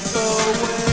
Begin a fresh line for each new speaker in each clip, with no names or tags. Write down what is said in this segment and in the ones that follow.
school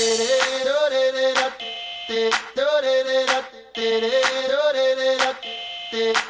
do do do do do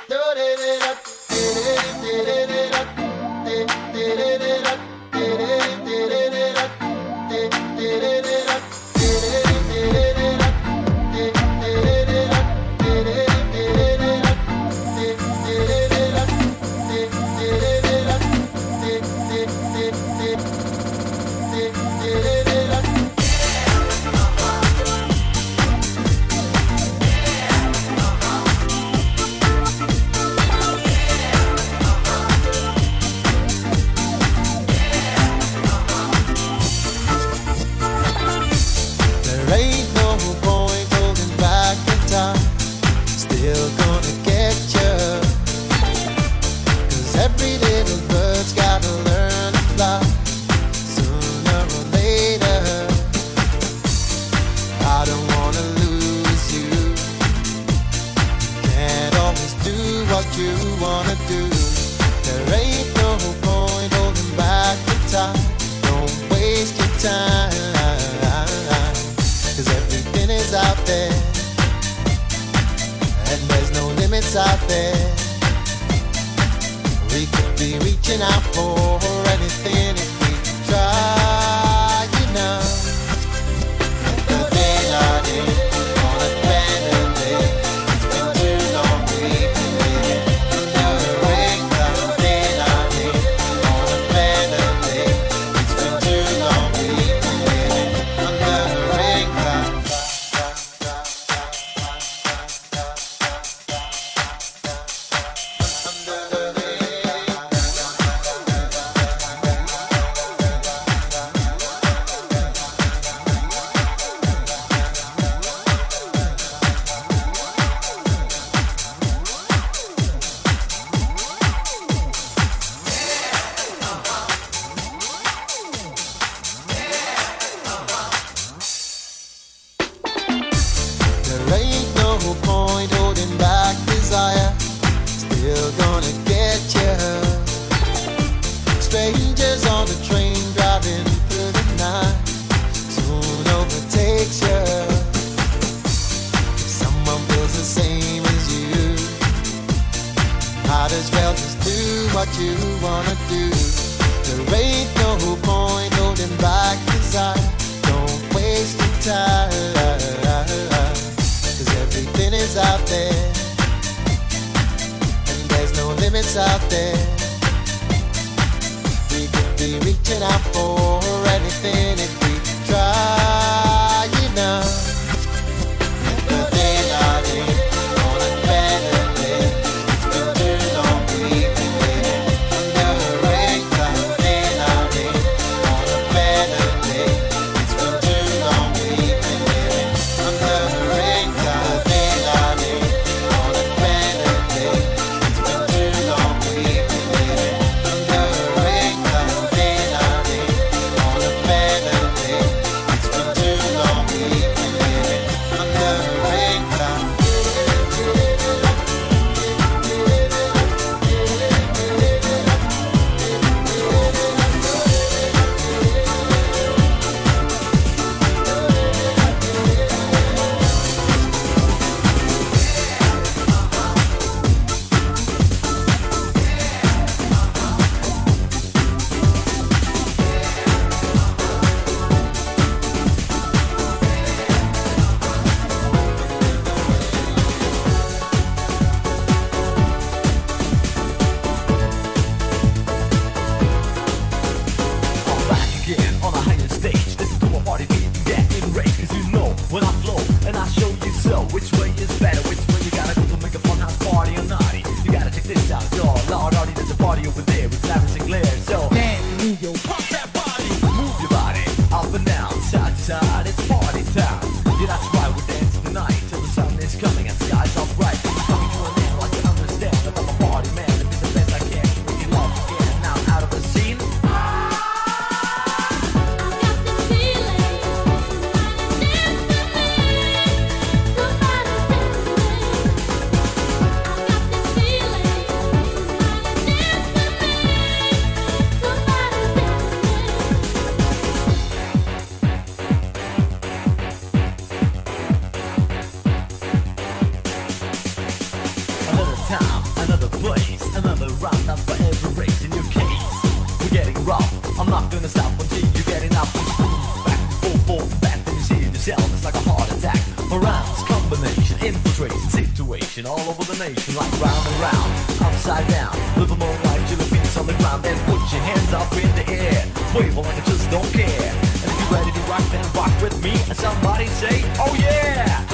the nation, like round and round, upside down. Live more your feet's on the ground. Then put your hands up in the air, wave like I just don't care. And if you're ready to rock, then rock with me. And somebody say, Oh yeah,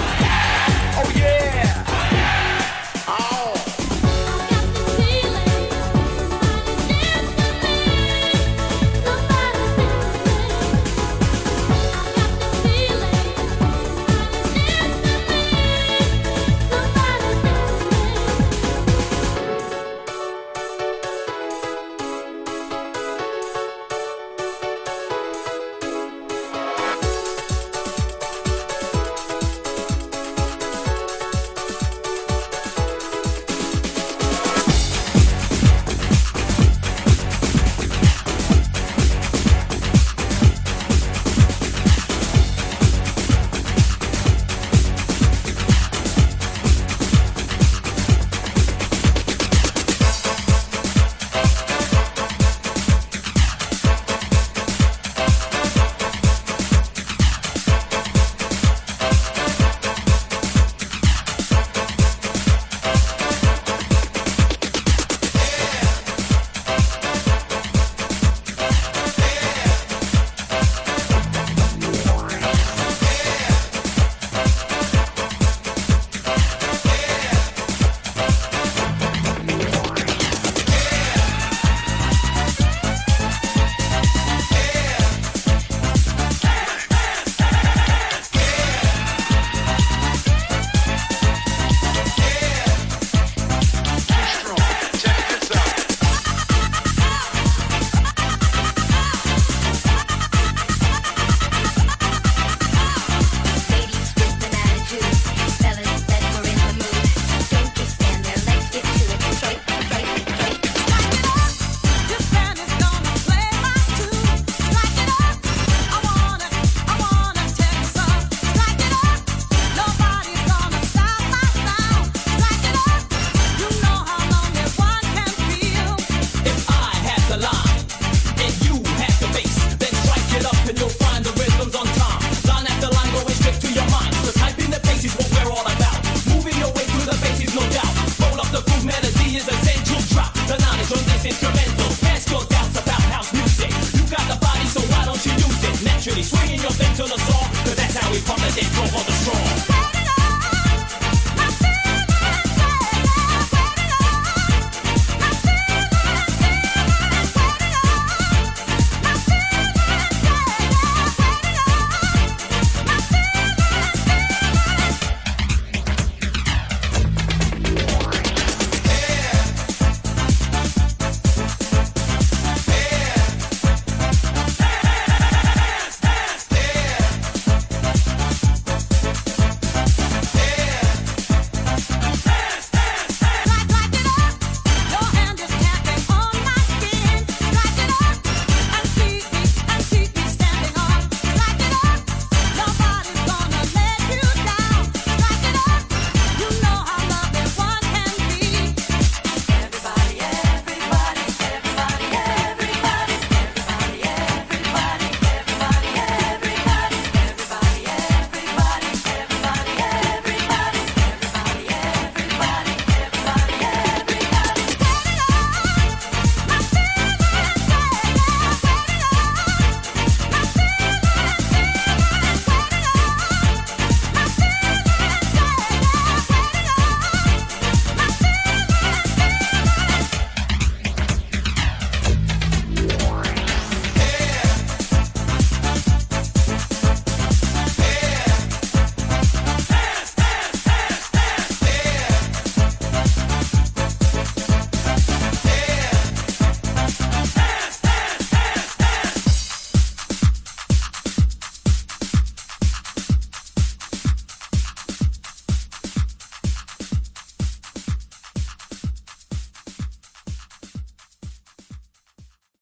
oh yeah,